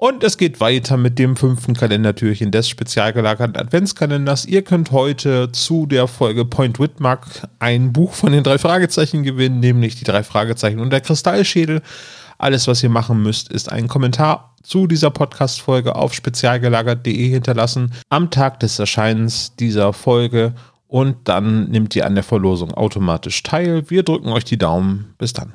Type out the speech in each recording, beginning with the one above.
Und es geht weiter mit dem fünften Kalendertürchen des spezial gelagerten Adventskalenders. Ihr könnt heute zu der Folge Point Whitmark ein Buch von den drei Fragezeichen gewinnen, nämlich die drei Fragezeichen und der Kristallschädel. Alles, was ihr machen müsst, ist einen Kommentar zu dieser Podcast-Folge auf spezialgelagert.de hinterlassen am Tag des Erscheinens dieser Folge und dann nimmt ihr an der Verlosung automatisch teil. Wir drücken euch die Daumen. Bis dann.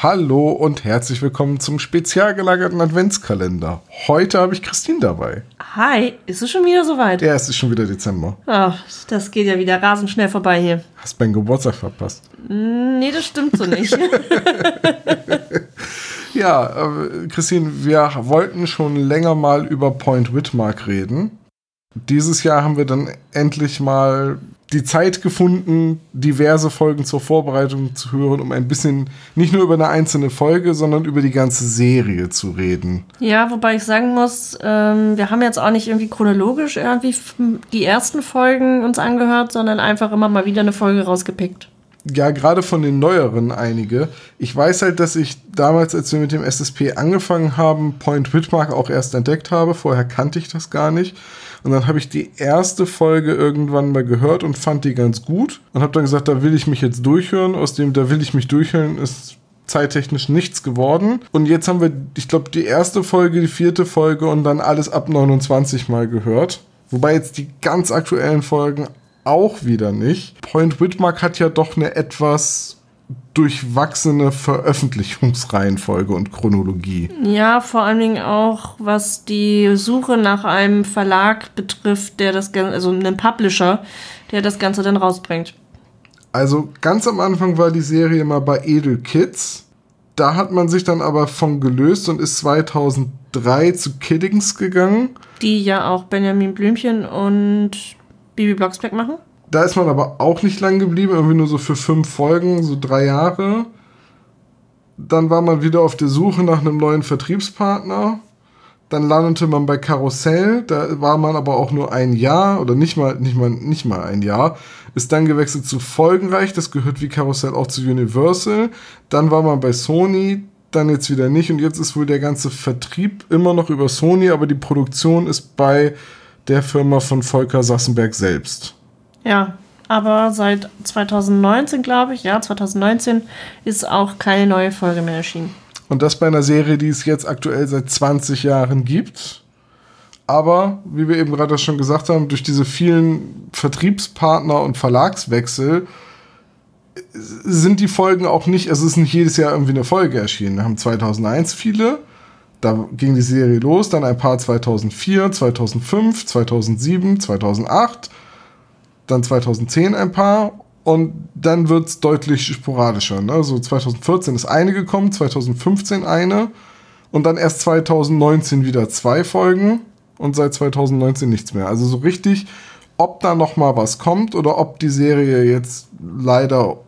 Hallo und herzlich willkommen zum spezial gelagerten Adventskalender. Heute habe ich Christine dabei. Hi, ist es schon wieder soweit? Ja, es ist schon wieder Dezember. Ach, das geht ja wieder rasend schnell vorbei hier. Hast meinen Geburtstag verpasst? Nee, das stimmt so nicht. ja, äh, Christine, wir wollten schon länger mal über Point Whitmark reden. Dieses Jahr haben wir dann endlich mal die Zeit gefunden, diverse Folgen zur Vorbereitung zu hören, um ein bisschen nicht nur über eine einzelne Folge, sondern über die ganze Serie zu reden. Ja, wobei ich sagen muss, ähm, wir haben jetzt auch nicht irgendwie chronologisch irgendwie die ersten Folgen uns angehört, sondern einfach immer mal wieder eine Folge rausgepickt. Ja, gerade von den neueren einige. Ich weiß halt, dass ich damals, als wir mit dem SSP angefangen haben, Point Whitmark auch erst entdeckt habe. Vorher kannte ich das gar nicht. Und dann habe ich die erste Folge irgendwann mal gehört und fand die ganz gut. Und habe dann gesagt, da will ich mich jetzt durchhören. Aus dem, da will ich mich durchhören, ist zeittechnisch nichts geworden. Und jetzt haben wir, ich glaube, die erste Folge, die vierte Folge und dann alles ab 29 mal gehört. Wobei jetzt die ganz aktuellen Folgen auch wieder nicht. Point Whitmark hat ja doch eine etwas durchwachsene Veröffentlichungsreihenfolge und Chronologie. Ja, vor allen Dingen auch, was die Suche nach einem Verlag betrifft, der das Ganze, also einem Publisher, der das Ganze dann rausbringt. Also ganz am Anfang war die Serie mal bei Edel Kids. Da hat man sich dann aber von gelöst und ist 2003 zu Kiddings gegangen. Die ja auch Benjamin Blümchen und Bibi Blocksberg machen. Da ist man aber auch nicht lang geblieben, irgendwie nur so für fünf Folgen, so drei Jahre. Dann war man wieder auf der Suche nach einem neuen Vertriebspartner. Dann landete man bei Karussell, da war man aber auch nur ein Jahr oder nicht mal, nicht mal, nicht mal ein Jahr. Ist dann gewechselt zu Folgenreich, das gehört wie Karussell auch zu Universal. Dann war man bei Sony, dann jetzt wieder nicht und jetzt ist wohl der ganze Vertrieb immer noch über Sony, aber die Produktion ist bei der Firma von Volker Sassenberg selbst. Ja, aber seit 2019, glaube ich, ja, 2019 ist auch keine neue Folge mehr erschienen. Und das bei einer Serie, die es jetzt aktuell seit 20 Jahren gibt. Aber, wie wir eben gerade schon gesagt haben, durch diese vielen Vertriebspartner und Verlagswechsel sind die Folgen auch nicht, also es ist nicht jedes Jahr irgendwie eine Folge erschienen. Wir haben 2001 viele, da ging die Serie los, dann ein paar 2004, 2005, 2007, 2008 dann 2010 ein paar und dann wird es deutlich sporadischer. Ne? So 2014 ist eine gekommen, 2015 eine und dann erst 2019 wieder zwei Folgen und seit 2019 nichts mehr. Also so richtig, ob da noch mal was kommt oder ob die Serie jetzt leider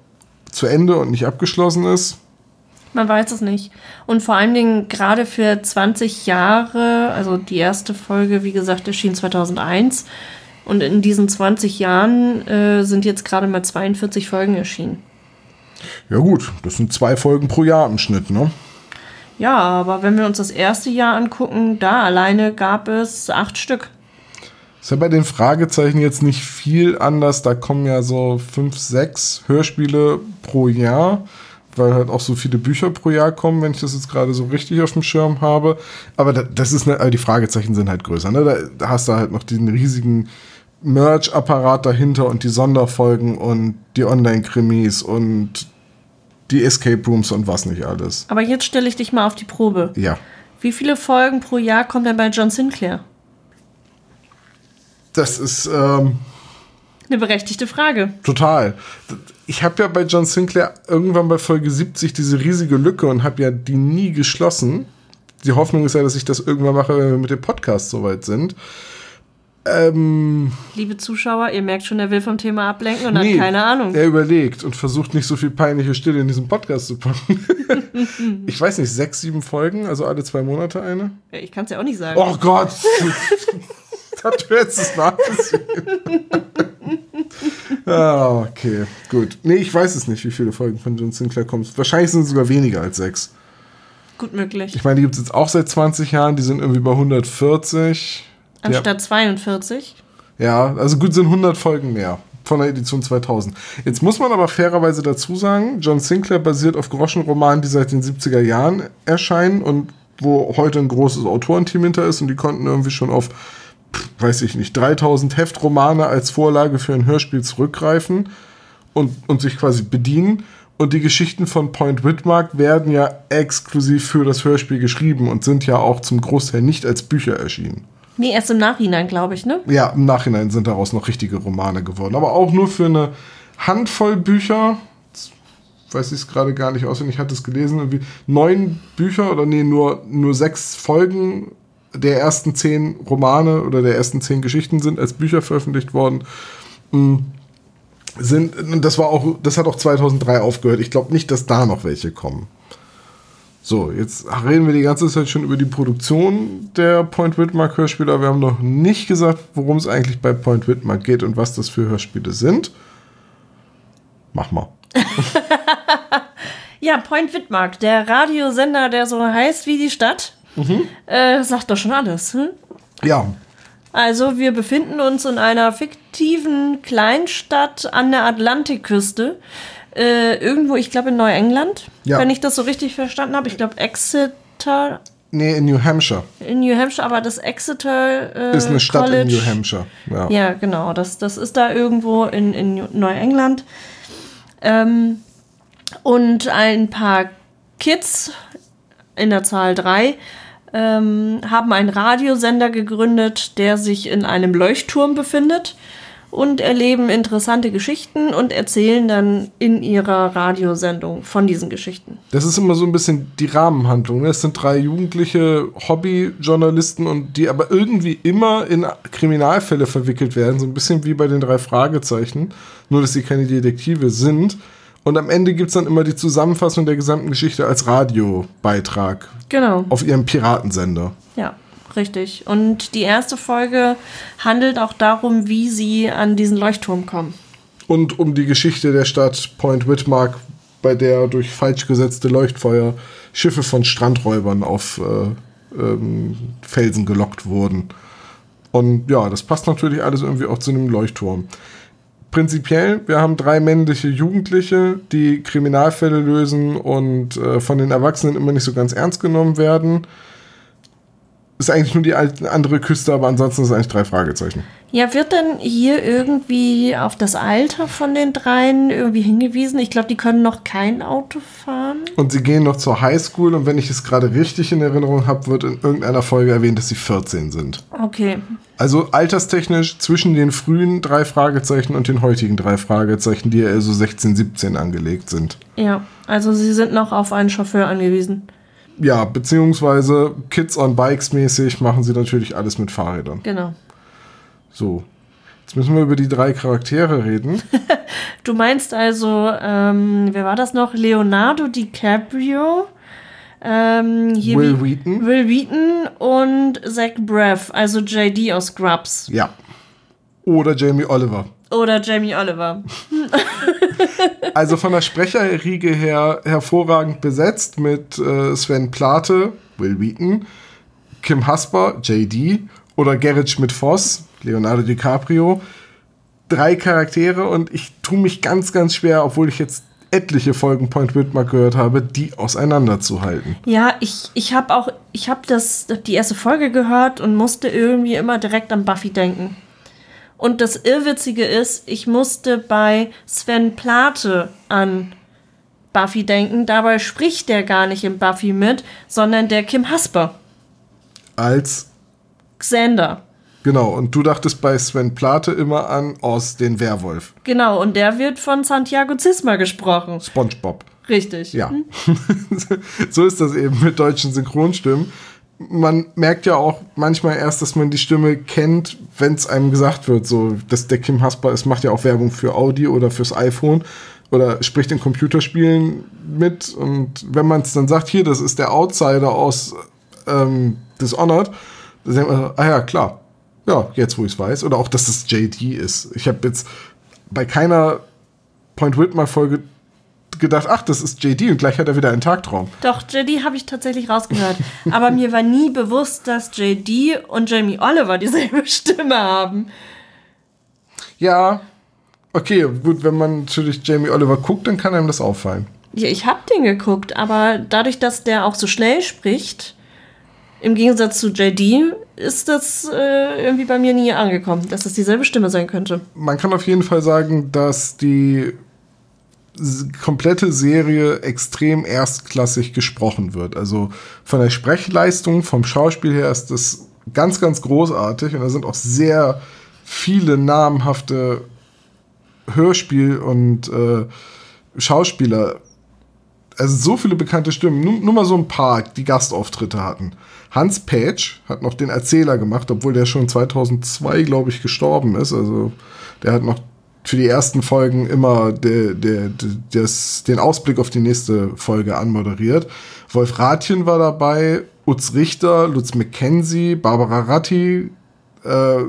zu Ende und nicht abgeschlossen ist. Man weiß es nicht. Und vor allen Dingen gerade für 20 Jahre, also die erste Folge, wie gesagt, erschien 2001 und in diesen 20 Jahren äh, sind jetzt gerade mal 42 Folgen erschienen. Ja gut, das sind zwei Folgen pro Jahr im Schnitt, ne? Ja, aber wenn wir uns das erste Jahr angucken, da alleine gab es acht Stück. Ist ja bei den Fragezeichen jetzt nicht viel anders. Da kommen ja so fünf, sechs Hörspiele pro Jahr, weil halt auch so viele Bücher pro Jahr kommen, wenn ich das jetzt gerade so richtig auf dem Schirm habe. Aber das ist ne, die Fragezeichen sind halt größer. Ne? Da hast du halt noch diesen riesigen Merch-Apparat dahinter und die Sonderfolgen und die Online-Krimis und die Escape Rooms und was nicht alles. Aber jetzt stelle ich dich mal auf die Probe. Ja. Wie viele Folgen pro Jahr kommen denn bei John Sinclair? Das ist, ähm, Eine berechtigte Frage. Total. Ich habe ja bei John Sinclair irgendwann bei Folge 70 diese riesige Lücke und habe ja die nie geschlossen. Die Hoffnung ist ja, dass ich das irgendwann mache, wenn wir mit dem Podcast soweit sind. Ähm, Liebe Zuschauer, ihr merkt schon, er will vom Thema ablenken und hat keine Ahnung. Er überlegt und versucht nicht so viel peinliche Stille in diesem Podcast zu packen. ich weiß nicht, sechs, sieben Folgen, also alle zwei Monate eine? Ich kann es ja auch nicht sagen. Oh Gott! das hört es nachgesehen. ah, okay, gut. Nee, ich weiß es nicht, wie viele Folgen von John Sinclair kommen. Wahrscheinlich sind es sogar weniger als sechs. Gut möglich. Ich meine, die gibt es jetzt auch seit 20 Jahren, die sind irgendwie bei 140. Die- Anstatt 42. Ja, also gut sind 100 Folgen mehr von der Edition 2000. Jetzt muss man aber fairerweise dazu sagen, John Sinclair basiert auf Groschenromanen, die seit den 70er Jahren erscheinen und wo heute ein großes Autorenteam hinter ist und die konnten irgendwie schon auf, weiß ich nicht, 3000 Heftromane als Vorlage für ein Hörspiel zurückgreifen und, und sich quasi bedienen. Und die Geschichten von Point Whitmark werden ja exklusiv für das Hörspiel geschrieben und sind ja auch zum Großteil nicht als Bücher erschienen. Nee, erst im Nachhinein, glaube ich, ne? Ja, im Nachhinein sind daraus noch richtige Romane geworden. Aber auch nur für eine Handvoll Bücher. Jetzt weiß ich es gerade gar nicht auswendig, ich hatte es gelesen. Irgendwie neun Bücher oder nee, nur, nur sechs Folgen der ersten zehn Romane oder der ersten zehn Geschichten sind als Bücher veröffentlicht worden. Mm, Sind, das war auch, das hat auch 2003 aufgehört. Ich glaube nicht, dass da noch welche kommen. So, jetzt reden wir die ganze Zeit schon über die Produktion der Point Whitmark Hörspiele. aber Wir haben noch nicht gesagt, worum es eigentlich bei Point Whitmark geht und was das für Hörspiele sind. Mach mal. Ja, Point Wittmark, der Radiosender, der so heißt wie die Stadt, äh, sagt doch schon alles. Hm? Ja, Also, wir befinden uns in einer fiktiven Kleinstadt an der Atlantikküste. Äh, irgendwo, ich glaube in Neuengland, Ja. wenn ich das so richtig verstanden habe. Ich glaube Exeter nee, in New Hampshire. in New Hampshire, aber das Exeter äh, Ist eine Stadt College, in New Hampshire. Ja. Ja, genau. Das, das ist da irgendwo in, in Neuengland. Ähm, und ein paar Kids in der Zahl drei ähm, haben einen Radiosender gegründet, der sich in einem Leuchtturm befindet und erleben interessante Geschichten und erzählen dann in ihrer Radiosendung von diesen Geschichten. Das ist immer so ein bisschen die Rahmenhandlung. ne? Es sind drei jugendliche Hobbyjournalisten und die aber irgendwie immer in Kriminalfälle verwickelt werden. So ein bisschen wie bei den drei Fragezeichen. Nur, dass sie keine Detektive sind. Und am Ende gibt es dann immer die Zusammenfassung der gesamten Geschichte als Radiobeitrag Genau. auf ihrem Piratensender. Ja, richtig. Und die erste Folge handelt auch darum, wie sie an diesen Leuchtturm kommen. Und um die Geschichte der Stadt Point Whitmark, bei der durch falsch gesetzte Leuchtfeuer Schiffe von Strandräubern auf äh, ähm, Felsen gelockt wurden. Und ja, das passt natürlich alles irgendwie auch zu einem Leuchtturm. Prinzipiell, wir haben drei männliche Jugendliche, die Kriminalfälle lösen und äh, von den Erwachsenen immer nicht so ganz ernst genommen werden. Ist eigentlich nur die andere Küste, aber ansonsten ist es eigentlich drei Fragezeichen. Ja, wird denn hier irgendwie auf das Alter von den dreien irgendwie hingewiesen? Ich glaube, die können noch kein Auto fahren. Und sie gehen noch zur Highschool und wenn ich es gerade richtig in Erinnerung habe, wird in irgendeiner Folge erwähnt, dass sie 14 sind. Okay. Also alterstechnisch zwischen den frühen drei Fragezeichen und den heutigen drei Fragezeichen, die ja eher so 16, 17 angelegt sind. Ja, also sie sind noch auf einen Chauffeur angewiesen. Ja, beziehungsweise Kids on Bikes mäßig machen sie natürlich alles mit Fahrrädern. Genau. So. Jetzt müssen wir über die drei Charaktere reden. Du meinst also, ähm, wer war das noch? Leonardo DiCaprio, ähm, hier Will Wheaton. Will Wheaton und Zach Braff, also JD aus Scrubs. Ja. Oder Jamie Oliver. Oder Jamie Oliver. Also von der Sprecherriege her hervorragend besetzt mit äh, Sven Plate, Will Wheaton, Kim Hasper, JD oder Gerrit Schmidt-Voss, Leonardo DiCaprio. Drei Charaktere und ich tue mich ganz, ganz schwer, obwohl ich jetzt etliche Folgen Point Whitmark gehört habe, die auseinanderzuhalten. Ja, ich, ich habe auch, ich habe das, die erste Folge gehört und musste irgendwie immer direkt an Buffy denken. Und das Irrwitzige ist, ich musste bei Sven Plate an Buffy denken. Dabei spricht der gar nicht in Buffy mit, sondern der Kim Hasper. Als Xander. Genau, und du dachtest bei Sven Plate immer an aus den Werwolf. Genau, und der wird von Santiago Zisma gesprochen. SpongeBob. Richtig. Ja. so ist das eben mit deutschen Synchronstimmen. Man merkt ja auch manchmal erst, dass man die Stimme kennt, wenn es einem gesagt wird. So, dass der Kim Hasper ist, macht ja auch Werbung für Audi oder fürs iPhone oder spricht in Computerspielen mit. Und wenn man es dann sagt, hier, das ist der Outsider aus ähm, Dishonored, dann denkt man, ah ja, klar. Ja, jetzt wo ich es weiß. Oder auch, dass es JD ist. Ich habe jetzt bei keiner Point Whitmer-Folge gedacht, ach, das ist JD und gleich hat er wieder einen Tagtraum. Doch, JD habe ich tatsächlich rausgehört. Aber mir war nie bewusst, dass JD und Jamie Oliver dieselbe Stimme haben. Ja, okay, gut, wenn man natürlich Jamie Oliver guckt, dann kann einem das auffallen. Ja, ich habe den geguckt, aber dadurch, dass der auch so schnell spricht, im Gegensatz zu JD, ist das äh, irgendwie bei mir nie angekommen, dass das dieselbe Stimme sein könnte. Man kann auf jeden Fall sagen, dass die komplette Serie extrem erstklassig gesprochen wird. Also von der Sprechleistung, vom Schauspiel her ist das ganz, ganz großartig und da sind auch sehr viele namhafte Hörspiel- und äh, Schauspieler also so viele bekannte Stimmen, nur, nur mal so ein paar, die Gastauftritte hatten. Hans Petsch hat noch den Erzähler gemacht, obwohl der schon 2002, glaube ich, gestorben ist. Also der hat noch für die ersten Folgen immer der, der, der, das, den Ausblick auf die nächste Folge anmoderiert. Wolf Rathjen war dabei, Utz Richter, Lutz McKenzie, Barbara Ratti, äh,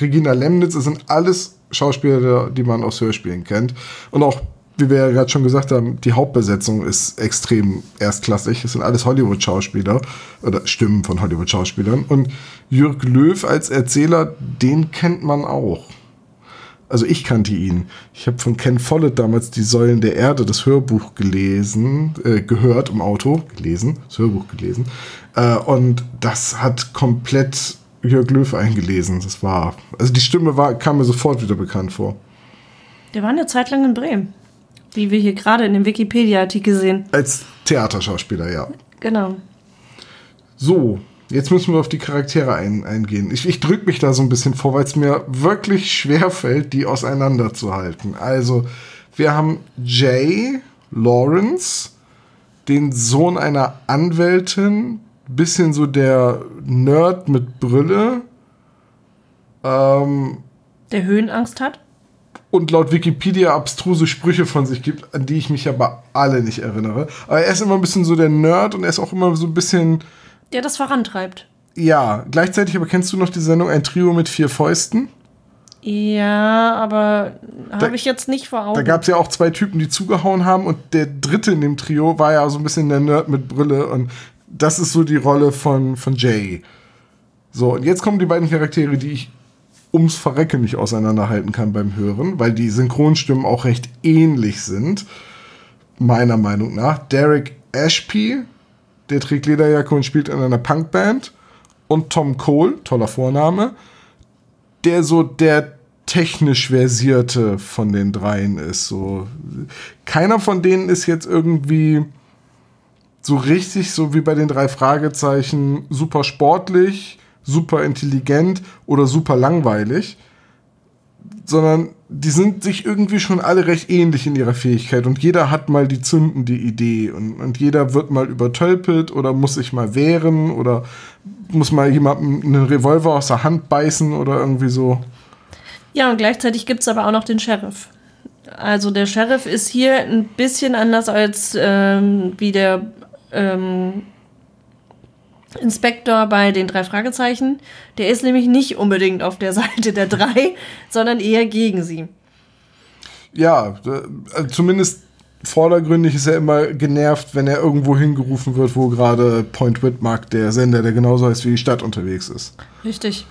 Regina Lemnitz, das sind alles Schauspieler, die man aus Hörspielen kennt. Und auch, wie wir ja gerade schon gesagt haben, die Hauptbesetzung ist extrem erstklassig. Es sind alles Hollywood-Schauspieler oder Stimmen von Hollywood-Schauspielern. Und Jürg Löw als Erzähler, den kennt man auch. Also ich kannte ihn. Ich habe von Ken Follett damals die Säulen der Erde, das Hörbuch gelesen, äh, gehört im Auto, gelesen, das Hörbuch gelesen. Äh, und das hat komplett Jörg Löw eingelesen. Das war, also die Stimme war, kam mir sofort wieder bekannt vor. Der war eine Zeit lang in Bremen. Wie wir hier gerade in dem Wikipedia-Artikel sehen. Als Theaterschauspieler, ja. Genau. So, jetzt müssen wir auf die Charaktere ein, eingehen. Ich, ich drücke mich da so ein bisschen vor, weil es mir wirklich schwer fällt, die auseinanderzuhalten. Also, wir haben Jay Lawrence, den Sohn einer Anwältin, bisschen so der Nerd mit Brille. Ähm, Der Höhenangst hat. und laut Wikipedia abstruse Sprüche von sich gibt, an die ich mich aber alle nicht erinnere. Aber er ist immer ein bisschen so der Nerd und er ist auch immer so ein bisschen, Der das vorantreibt. ja, gleichzeitig aber kennst du noch die Sendung Ein Trio mit vier Fäusten? Ja, aber habe ich jetzt nicht vor Augen. Da gab es ja auch zwei Typen, die zugehauen haben und der dritte in dem Trio war ja so ein bisschen der Nerd mit Brille und das ist so die Rolle von, von Jay. So, und jetzt kommen die beiden Charaktere, die ich ums Verrecken nicht auseinanderhalten kann beim Hören, weil die Synchronstimmen auch recht ähnlich sind, meiner Meinung nach. Derek Ashby, der trägt Lederjacke und spielt in einer Punkband. Und Tom Cole, toller Vorname, der so der technisch versierte von den dreien ist. So keiner von denen ist jetzt irgendwie so richtig, so wie bei den drei Fragezeichen, super sportlich, super intelligent oder super langweilig, sondern die sind sich irgendwie schon alle recht ähnlich in ihrer Fähigkeit und jeder hat mal die zündende Idee und, und jeder wird mal übertölpelt oder muss sich mal wehren oder muss mal jemandem einen Revolver aus der Hand beißen oder irgendwie so. Ja, und gleichzeitig gibt es aber auch noch den Sheriff. Also der Sheriff ist hier ein bisschen anders als ähm, wie der ähm, Inspektor bei den drei Fragezeichen. Der ist nämlich nicht unbedingt auf der Seite der drei, sondern eher gegen sie. Ja, äh, zumindest vordergründig ist er immer genervt, wenn er irgendwo hingerufen wird, wo gerade Point Whitmark, der Sender, der genauso heißt wie die Stadt, unterwegs ist. Richtig.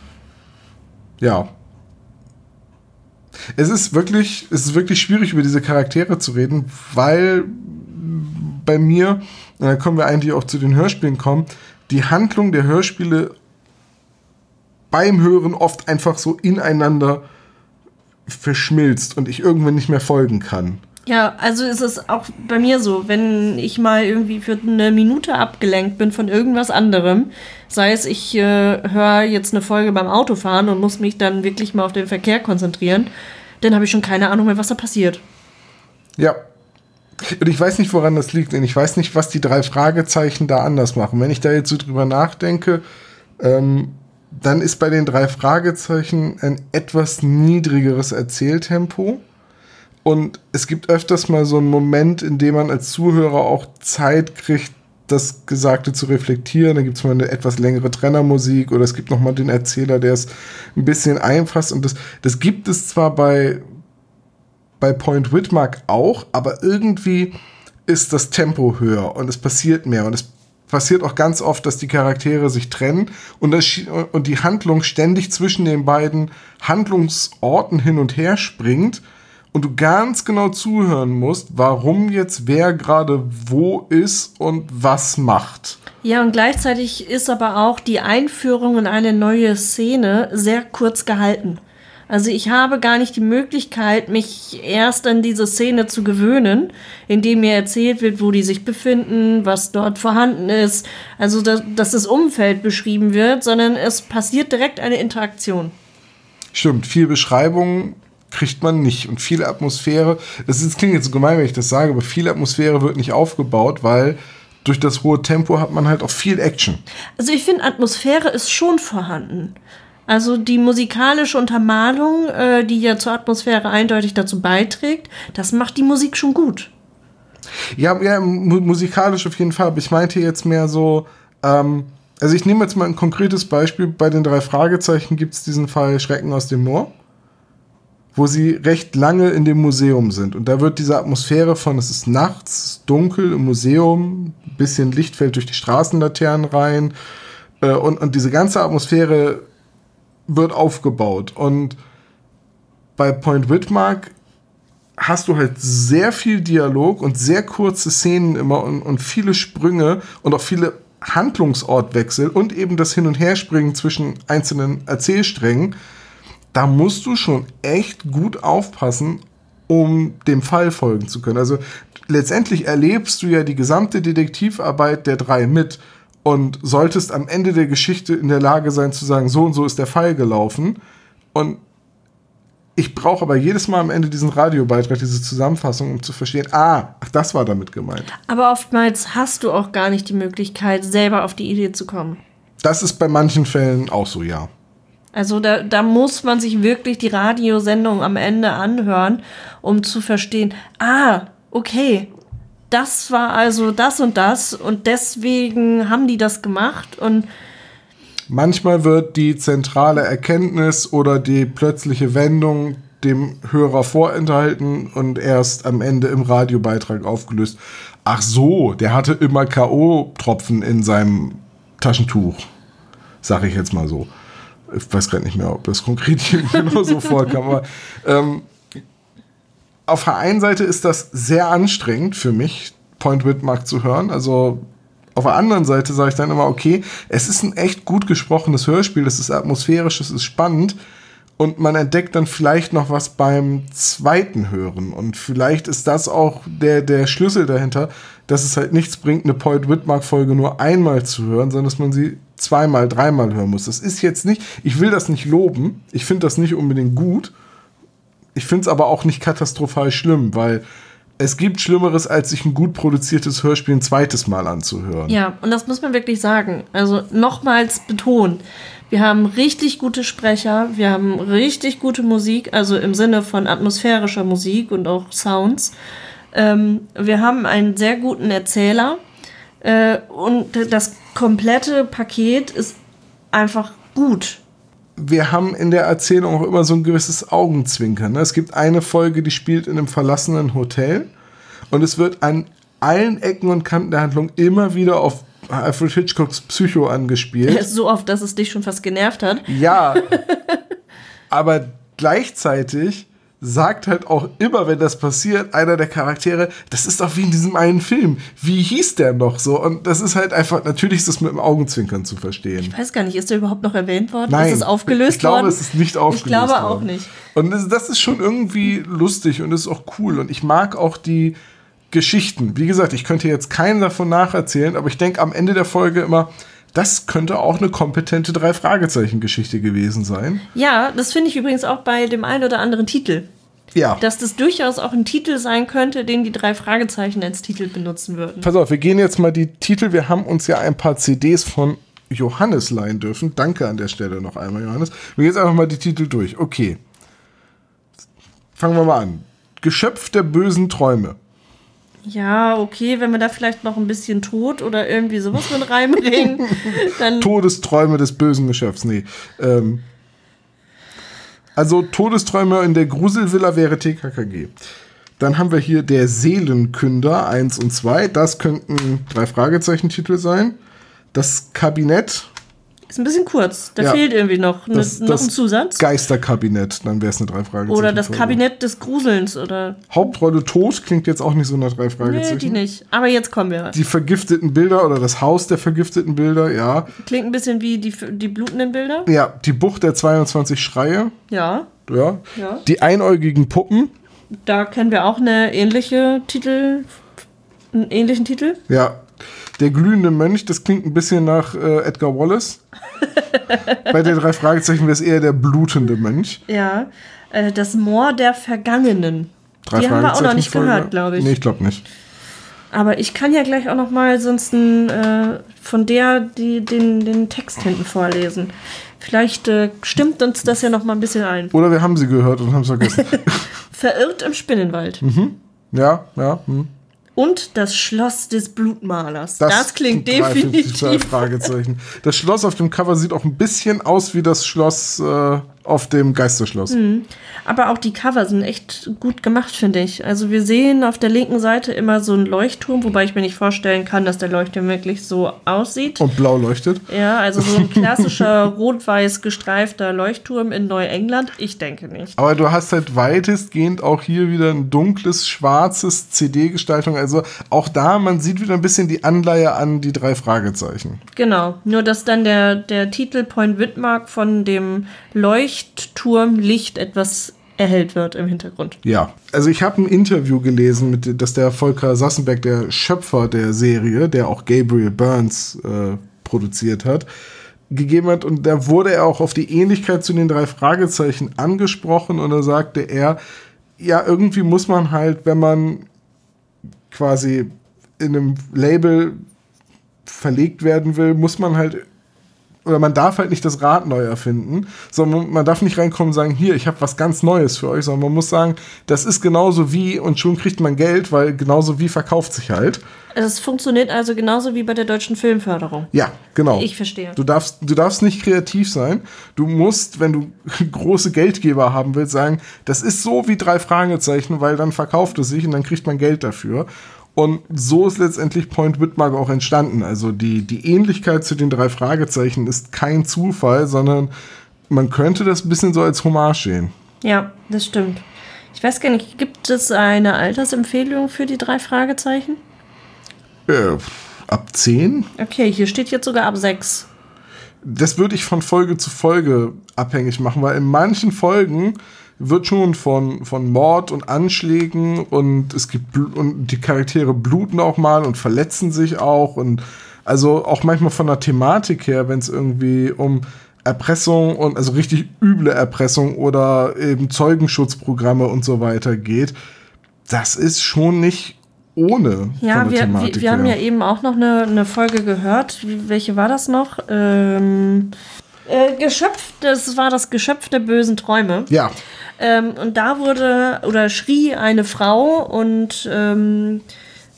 Ja. Es ist wirklich, es ist wirklich schwierig, über diese Charaktere zu reden, weil bei mir, und dann können wir eigentlich auch zu den Hörspielen kommen, die Handlung der Hörspiele beim Hören oft einfach so ineinander verschmilzt und ich irgendwann nicht mehr folgen kann. Ja, also ist es auch bei mir so, wenn ich mal irgendwie für eine Minute abgelenkt bin von irgendwas anderem, sei es ich äh, höre jetzt eine Folge beim Autofahren und muss mich dann wirklich mal auf den Verkehr konzentrieren, dann habe ich schon keine Ahnung mehr, was da passiert. Ja. Und ich weiß nicht, woran das liegt, denn ich weiß nicht, was die drei Fragezeichen da anders machen. Wenn ich da jetzt so drüber nachdenke, ähm, dann ist bei den drei Fragezeichen ein etwas niedrigeres Erzähltempo. Und es gibt öfters mal so einen Moment, in dem man als Zuhörer auch Zeit kriegt, das Gesagte zu reflektieren. Da gibt es mal eine etwas längere Trennermusik oder es gibt noch mal den Erzähler, der es ein bisschen einfasst. Und das, das gibt es zwar bei, bei Point Whitmark auch, aber irgendwie ist das Tempo höher und es passiert mehr und es passiert auch ganz oft, dass die Charaktere sich trennen und, das, und die Handlung ständig zwischen den beiden Handlungsorten hin und her springt und du ganz genau zuhören musst, warum jetzt wer gerade wo ist und was macht. Ja, und gleichzeitig ist aber auch die Einführung in eine neue Szene sehr kurz gehalten. Also ich habe gar nicht die Möglichkeit, mich erst an diese Szene zu gewöhnen, indem mir erzählt wird, wo die sich befinden, was dort vorhanden ist. Also dass, dass das Umfeld beschrieben wird, sondern es passiert direkt eine Interaktion. Stimmt, viel Beschreibung kriegt man nicht und viel Atmosphäre. Das, ist, das klingt jetzt so gemein, wenn ich das sage, aber viel Atmosphäre wird nicht aufgebaut, weil durch das hohe Tempo hat man halt auch viel Action. Also ich finde, Atmosphäre ist schon vorhanden. Also die musikalische Untermalung, äh, die ja zur Atmosphäre eindeutig dazu beiträgt, das macht die Musik schon gut. Ja, ja musikalisch auf jeden Fall. Aber ich meinte jetzt mehr so, ähm, also ich nehme jetzt mal ein konkretes Beispiel. Bei den drei Fragezeichen gibt es diesen Fall Schrecken aus dem Moor wo sie recht lange in dem Museum sind. Und da wird diese Atmosphäre von, es ist nachts, dunkel im Museum, bisschen Licht fällt durch die Straßenlaternen rein. Äh, und, und diese ganze Atmosphäre wird aufgebaut. Und bei Point Whitmark hast du halt sehr viel Dialog und sehr kurze Szenen immer und, und viele Sprünge und auch viele Handlungsortwechsel und eben das Hin- und Herspringen zwischen einzelnen Erzählsträngen da musst du schon echt gut aufpassen, um dem Fall folgen zu können. Also letztendlich erlebst du ja die gesamte Detektivarbeit der drei mit und solltest am Ende der Geschichte in der Lage sein zu sagen, so und so ist der Fall gelaufen. Und ich brauche aber jedes Mal am Ende diesen Radiobeitrag, diese Zusammenfassung, um zu verstehen, ah, ach, das war damit gemeint. Aber oftmals hast du auch gar nicht die Möglichkeit, selber auf die Idee zu kommen. Das ist bei manchen Fällen auch so, ja. Also da, da muss man sich wirklich die Radiosendung am Ende anhören, um zu verstehen, ah, okay, das war also das und das und deswegen haben die das gemacht und manchmal wird die zentrale Erkenntnis oder die plötzliche Wendung dem Hörer vorenthalten und erst am Ende im Radiobeitrag aufgelöst. Ach so, der hatte immer KO-Tropfen in seinem Taschentuch, sag ich jetzt mal so ich weiß gerade nicht mehr, ob das konkret genau so vorkam, aber ähm, auf der einen Seite ist das sehr anstrengend für mich, Point Whitmark zu hören. Also auf der anderen Seite sage ich dann immer, okay, es ist ein echt gut gesprochenes Hörspiel, es ist atmosphärisch, es ist spannend und man entdeckt dann vielleicht noch was beim zweiten Hören und vielleicht ist das auch der, der Schlüssel dahinter, dass es halt nichts bringt, eine Point Whitmark Folge nur einmal zu hören, sondern dass man sie zweimal, dreimal hören muss. Das ist jetzt nicht, ich will das nicht loben, ich finde das nicht unbedingt gut, ich finde es aber auch nicht katastrophal schlimm, weil es gibt Schlimmeres, als sich ein gut produziertes Hörspiel ein zweites Mal anzuhören. Ja, und das muss man wirklich sagen. Also nochmals betonen. Wir haben richtig gute Sprecher, wir haben richtig gute Musik, also im Sinne von atmosphärischer Musik und auch Sounds. Ähm, wir haben einen sehr guten Erzähler äh, und das komplette Paket ist einfach gut. Wir haben in der Erzählung auch immer so ein gewisses Augenzwinkern. Ne? Es gibt eine Folge, die spielt in einem verlassenen Hotel und es wird an allen Ecken und Kanten der Handlung immer wieder auf Alfred Hitchcocks Psycho angespielt. So oft, dass es dich schon fast genervt hat. Ja. aber gleichzeitig sagt halt auch immer, wenn das passiert, einer der Charaktere, das ist doch wie in diesem einen Film. Wie hieß der noch so? Und das ist halt einfach, natürlich ist das mit dem Augenzwinkern zu verstehen. Ich weiß gar nicht, ist der überhaupt noch erwähnt worden? Nein, ist es aufgelöst ich glaube, worden? es ist nicht aufgelöst Ich glaube worden. auch nicht. Und das, das ist schon irgendwie lustig und ist auch cool. Und ich mag auch die Geschichten. Wie gesagt, ich könnte jetzt keinen davon nacherzählen, aber ich denke am Ende der Folge immer, das könnte auch eine kompetente Drei-Fragezeichen-Geschichte gewesen sein. Ja, das finde ich übrigens auch bei dem einen oder anderen Titel. Ja. Dass das durchaus auch ein Titel sein könnte, den die drei Fragezeichen als Titel benutzen würden. Pass auf, wir gehen jetzt mal die Titel. Wir haben uns ja ein paar CDs von Johannes leihen dürfen. Danke an der Stelle noch einmal, Johannes. Wir gehen jetzt einfach mal die Titel durch. Okay. Fangen wir mal an. Geschöpf der bösen Träume. Ja, okay, wenn wir da vielleicht noch ein bisschen Tod oder irgendwie sowas mit reinbringen, dann. Todesträume des bösen Geschöpfs. Nee. Ähm, also Todesträume in der Gruselvilla wäre TKKG. Dann haben wir hier der Seelenkünder 1 und 2. Das könnten drei Fragezeichen-Titel sein. Das Kabinett. Ist ein bisschen kurz. Da Ja. fehlt irgendwie noch, ne, Das, noch das ein Zusatz. Geisterkabinett. Dann wäre es eine drei Fragezeichen. Oder das Kabinett des Gruselns oder. Hauptrolle Tod klingt jetzt auch nicht so nach drei Nee, Fragezeichen. die nicht. Aber jetzt kommen wir. Die vergifteten Bilder oder das Haus der vergifteten Bilder, ja. Klingt ein bisschen wie die, die blutenden Bilder. Ja, die Bucht der 22 Schreie, Ja. ja. Ja. Die einäugigen Puppen, Da kennen wir auch eine ähnliche Titel. Einen ähnlichen Titel. ja. Der glühende Mönch, das klingt ein bisschen nach äh, Edgar Wallace. Bei den drei Fragezeichen wäre es eher der blutende Mönch. Ja. Äh, das Moor der Vergangenen. Drei die haben wir auch noch nicht Fragezeichen-Folge. gehört, glaube ich. Nee, ich glaube nicht. Aber ich kann ja gleich auch noch mal sonst äh, von der die, den, den Text hinten vorlesen. Vielleicht äh, stimmt uns das ja noch mal ein bisschen ein. Oder wir haben sie gehört und haben es vergessen. Verirrt im Spinnenwald. ja, ja. Hm. Und das Schloss des Blutmalers. Das, klingt sind drei- definitiv. Fragezeichen. Das Schloss auf dem Cover sieht auch ein bisschen aus wie das Schloss äh, auf dem Geisterschloss. Hm. Aber auch die Cover sind echt gut gemacht, finde ich. Also wir sehen auf der linken Seite immer so einen Leuchtturm, wobei ich mir nicht vorstellen kann, dass der Leuchtturm wirklich so aussieht. Und blau leuchtet. Ja, also so ein klassischer rot-weiß gestreifter Leuchtturm in Neuengland. Ich denke nicht. Aber du hast halt weitestgehend auch hier wieder ein dunkles, schwarzes CD-Gestaltung. Also auch da, man sieht wieder ein bisschen die Anleihe an die drei Fragezeichen. Genau, nur dass dann der, der Titel Point Widmark von dem Leuchtturmlicht etwas erhellt wird im Hintergrund. Ja, also ich habe ein Interview gelesen, mit, dass der Volker Sassenberg, der Schöpfer der Serie, der auch Gabriel Burns äh, produziert hat, gegeben hat. Und da wurde er auch auf die Ähnlichkeit zu den drei Fragezeichen angesprochen. Und da sagte er, ja, irgendwie muss man halt, wenn man quasi in einem Label verlegt werden will, muss man halt oder man darf halt nicht das Rad neu erfinden, sondern man darf nicht reinkommen und sagen, hier, ich habe was ganz Neues für euch, sondern man muss sagen, das ist genauso wie und schon kriegt man Geld, weil genauso wie verkauft sich halt. Es funktioniert also genauso wie bei der deutschen Filmförderung. Ja, genau. Ich verstehe. Du darfst, du darfst nicht kreativ sein. Du musst, wenn du große Geldgeber haben willst, sagen, das ist so wie drei Fragezeichen, weil dann verkauft es sich und dann kriegt man Geld dafür. Und so ist letztendlich Point Whitmark auch entstanden. Also die, die Ähnlichkeit zu den drei Fragezeichen ist kein Zufall, sondern man könnte das ein bisschen so als Hommage sehen. Ja, das stimmt. Ich weiß gar nicht, gibt es eine Altersempfehlung für die drei Fragezeichen? Äh, ab 10? Okay, hier steht jetzt sogar ab sechs. Das würde ich von Folge zu Folge abhängig machen, weil in manchen Folgen wird schon von, von Mord und Anschlägen und es gibt und die Charaktere bluten auch mal und verletzen sich auch und also auch manchmal von der Thematik her, wenn es irgendwie um Erpressung und also richtig üble Erpressung oder eben Zeugenschutzprogramme und so weiter geht, das ist schon nicht ohne Ja, wir, wir, wir haben ja eben auch noch eine, eine Folge gehört. Welche war das noch? Ähm, äh, Geschöpf, das war das Geschöpf der bösen Träume. ja, Ähm, und da wurde oder schrie eine Frau und ähm,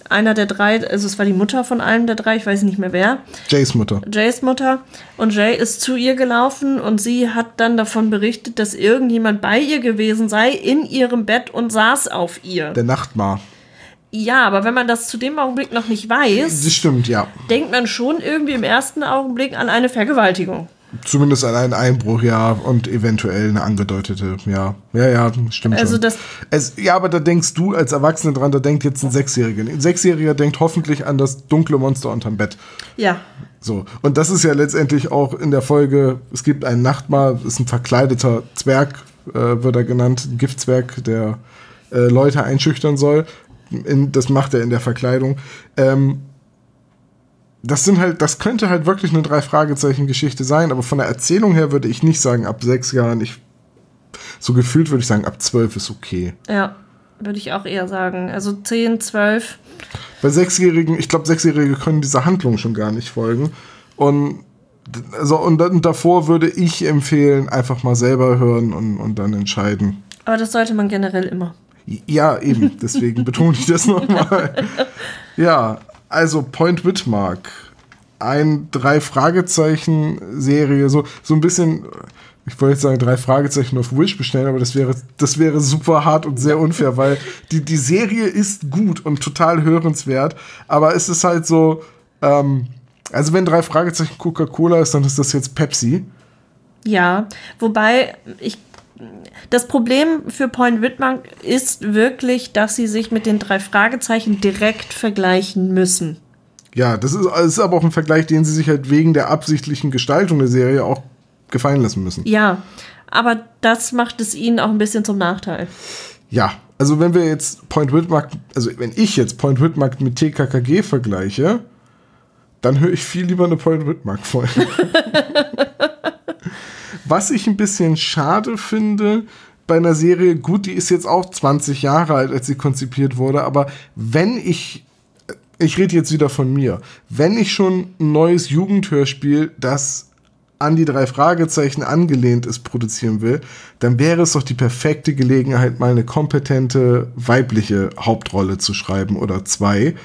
einer der drei, also es war die Mutter von einem der drei, ich weiß nicht mehr wer, Jays Mutter. Jays Mutter. Und Jay ist zu ihr gelaufen und sie hat dann davon berichtet, dass irgendjemand bei ihr gewesen sei, in ihrem Bett und saß auf ihr. Der Nachtmar. Ja, aber wenn man das zu dem Augenblick noch nicht weiß, Das stimmt, ja. denkt man schon irgendwie im ersten Augenblick an eine Vergewaltigung. Zumindest an einen Einbruch, ja, und eventuell eine angedeutete, ja. Ja, ja, stimmt Also schon. das, Es, ja, aber da denkst du als Erwachsene dran, da denkt jetzt ein Sechsjähriger. Ein Sechsjähriger denkt hoffentlich an das dunkle Monster unterm Bett. ja, So. Und das ist ja letztendlich auch in der Folge, es gibt einen Nachtmahl, ist ein verkleideter Zwerg, äh, wird er genannt, ein Giftzwerg, der äh, Leute einschüchtern soll. In, das macht er in der Verkleidung. Ähm, das sind halt, das könnte halt wirklich eine Drei-Fragezeichen-Geschichte sein, aber von der Erzählung her würde ich nicht sagen, ab sechs Jahren, ich, so gefühlt würde ich sagen, ab zwölf ist okay. ja, würde ich auch eher sagen. Also 10, 12. Bei Sechsjährigen, ich glaube, Sechsjährige können dieser Handlung schon gar nicht folgen. Und, also, und, dann davor würde ich empfehlen, einfach mal selber hören und, und dann entscheiden. Aber das sollte man generell immer. Ja, eben, deswegen betone ich das nochmal. Ja, also Point Whitmark. Ein Drei-Fragezeichen-Serie, so, so ein bisschen, ich wollte jetzt sagen, drei Fragezeichen auf Wish bestellen, aber das wäre, das wäre super hart und sehr unfair, weil die, die Serie ist gut und total hörenswert, aber es ist halt so, ähm, also wenn drei Fragezeichen Coca-Cola ist, dann ist das jetzt Pepsi. Ja, wobei ich. Das Problem für Point Whitmark ist wirklich, dass sie sich mit den drei Fragezeichen direkt vergleichen müssen. Ja, das ist, das ist aber auch ein Vergleich, den sie sich halt wegen der absichtlichen Gestaltung der Serie auch gefallen lassen müssen. Ja, aber das macht es ihnen auch ein bisschen zum Nachteil. Ja, also wenn wir jetzt Point Whitmark, also wenn ich jetzt Point Whitmark mit TKKG vergleiche, dann höre ich viel lieber eine Point Whitmark Folge. Was ich ein bisschen schade finde bei einer Serie, gut, die ist jetzt auch 20 Jahre alt, als sie konzipiert wurde, aber wenn ich, ich rede jetzt wieder von mir, wenn ich schon ein neues Jugendhörspiel, das an die drei Fragezeichen angelehnt ist, produzieren will, dann wäre es doch die perfekte Gelegenheit, mal eine kompetente weibliche Hauptrolle zu schreiben oder zwei.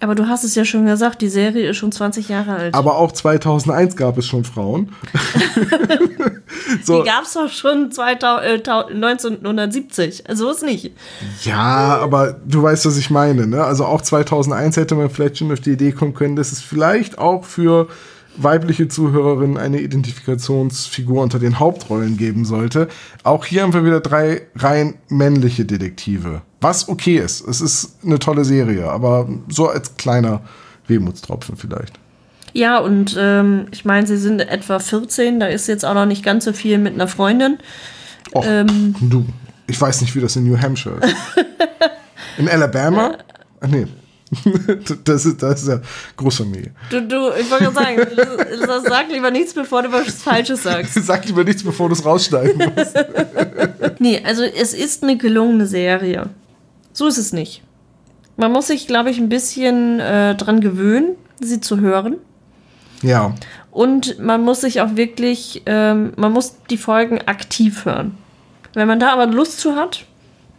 Aber du hast es ja schon gesagt, die Serie ist schon 20 Jahre alt. Aber auch 2001 gab es schon Frauen. so, die gab es doch schon 2000, äh, tau- 1970. So ist nicht. ja, aber du weißt, was ich meine. Ne? Also auch 2001 hätte man vielleicht schon auf die Idee kommen können, dass es vielleicht auch für weibliche Zuhörerinnen eine Identifikationsfigur unter den Hauptrollen geben sollte. Auch hier haben wir wieder drei rein männliche Detektive. Was okay ist. Es ist eine tolle Serie, aber so als kleiner Wehmutstropfen vielleicht. Ja, und ähm, ich meine, sie sind etwa 14, da ist jetzt auch noch nicht ganz so viel mit einer Freundin. Och, Ähm. du, ich weiß nicht, wie das in New Hampshire ist. In Alabama? Ach nee. Das ist, das ist ja Großfamilie. Du, du, ich wollte gerade sagen, sag- lieber nichts, bevor du was Falsches sagst. Sag lieber nichts, bevor du es rausschneiden musst. Nee, also es ist eine gelungene Serie. So ist es nicht. Man muss sich, glaube ich, ein bisschen äh, dran gewöhnen, sie zu hören. Ja, Und man muss sich auch wirklich, ähm, man muss die Folgen aktiv hören. Wenn man da aber Lust zu hat,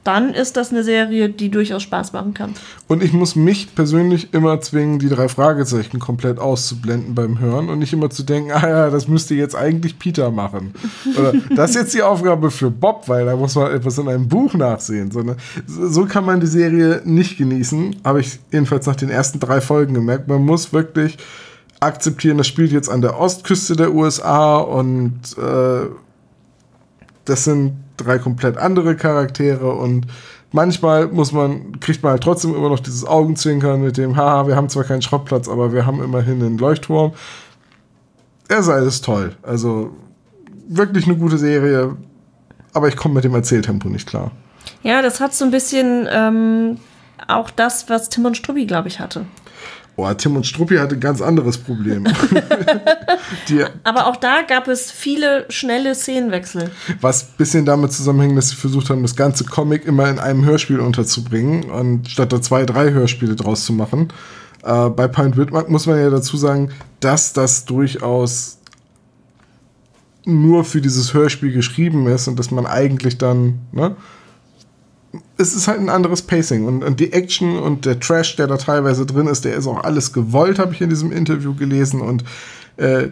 dann ist das eine Serie, die durchaus Spaß machen kann. und ich muss mich persönlich immer zwingen, die drei Fragezeichen komplett auszublenden beim Hören und nicht immer zu denken, ah ja, das müsste jetzt eigentlich Peter machen. Oder das ist jetzt die Aufgabe für Bob, weil da muss man etwas in einem Buch nachsehen. Sondern so kann man die Serie nicht genießen, habe ich jedenfalls nach den ersten drei Folgen gemerkt. Man muss wirklich akzeptieren, das spielt jetzt an der Ostküste der USA und äh, das sind drei komplett andere Charaktere und manchmal muss man, kriegt man halt trotzdem immer noch dieses Augenzwinkern mit dem, haha, wir haben zwar keinen Schrottplatz, aber wir haben immerhin einen Leuchtturm. Er ist alles toll. Also wirklich eine gute Serie, aber ich komme mit dem Erzähltempo nicht klar. Ja, das hat so ein bisschen ähm, auch das, was Tim und Struppi, glaube ich, hatte. Boah, Tim und Struppi hatte ein ganz anderes Problem. Aber auch da gab es viele schnelle Szenenwechsel. was ein bisschen damit zusammenhängt, dass sie versucht haben, das ganze Comic immer in einem Hörspiel unterzubringen und statt da zwei, drei Hörspiele draus zu machen. Äh, bei Pint Whitmark muss man ja dazu sagen, dass das durchaus nur für dieses Hörspiel geschrieben ist und dass man eigentlich dann, ne? Es ist halt ein anderes Pacing und, und die Action und der Trash, der da teilweise drin ist, der ist auch alles gewollt, habe ich in diesem Interview gelesen und äh,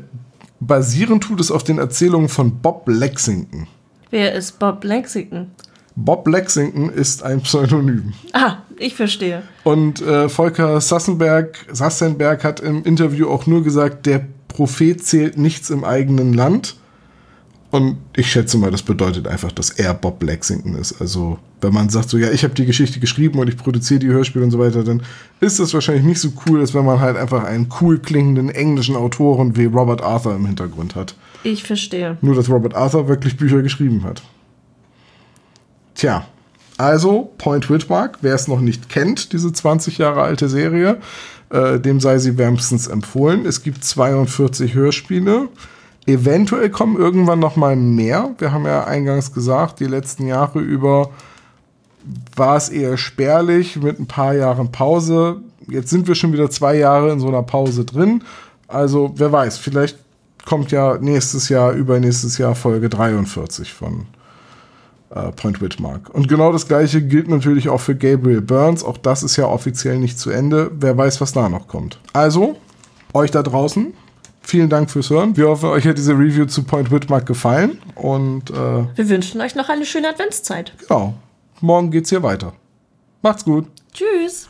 basieren tut es auf den Erzählungen von Bob Lexington. Wer ist Bob Lexington? Bob Lexington ist ein Pseudonym. Ah, ich verstehe. Und äh, Volker Sassenberg, Sassenberg hat im Interview auch nur gesagt, der Prophet zählt nichts im eigenen Land. Und ich schätze mal, das bedeutet einfach, dass er Bob Lexington ist. Also, wenn man sagt, so, ja, ich habe die Geschichte geschrieben und ich produziere die Hörspiele und so weiter, dann ist das wahrscheinlich nicht so cool, als wenn man halt einfach einen cool klingenden englischen Autoren wie Robert Arthur im Hintergrund hat. Ich verstehe. Nur, dass Robert Arthur wirklich Bücher geschrieben hat. Tja, also Point Whitmark, wer es noch nicht kennt, diese 20 Jahre alte Serie, äh, dem sei sie wärmstens empfohlen. Es gibt 42 Hörspiele. Eventuell kommen irgendwann noch mal mehr. Wir haben ja eingangs gesagt, die letzten Jahre über war es eher spärlich mit ein paar Jahren Pause. Jetzt sind wir schon wieder zwei Jahre in so einer Pause drin. Also wer weiß, vielleicht kommt ja nächstes Jahr, übernächstes Jahr Folge 43 von äh, Point Whitmark. Und genau das gleiche gilt natürlich auch für Gabriel Burns. Auch das ist ja offiziell nicht zu Ende. Wer weiß, was da noch kommt. Also, euch da draußen, vielen Dank fürs Hören. Wir hoffen, euch hat diese Review zu Point Whitmark gefallen. Und äh, Wir wünschen euch noch eine schöne Adventszeit. genau, morgen geht's hier weiter. Macht's gut. Tschüss.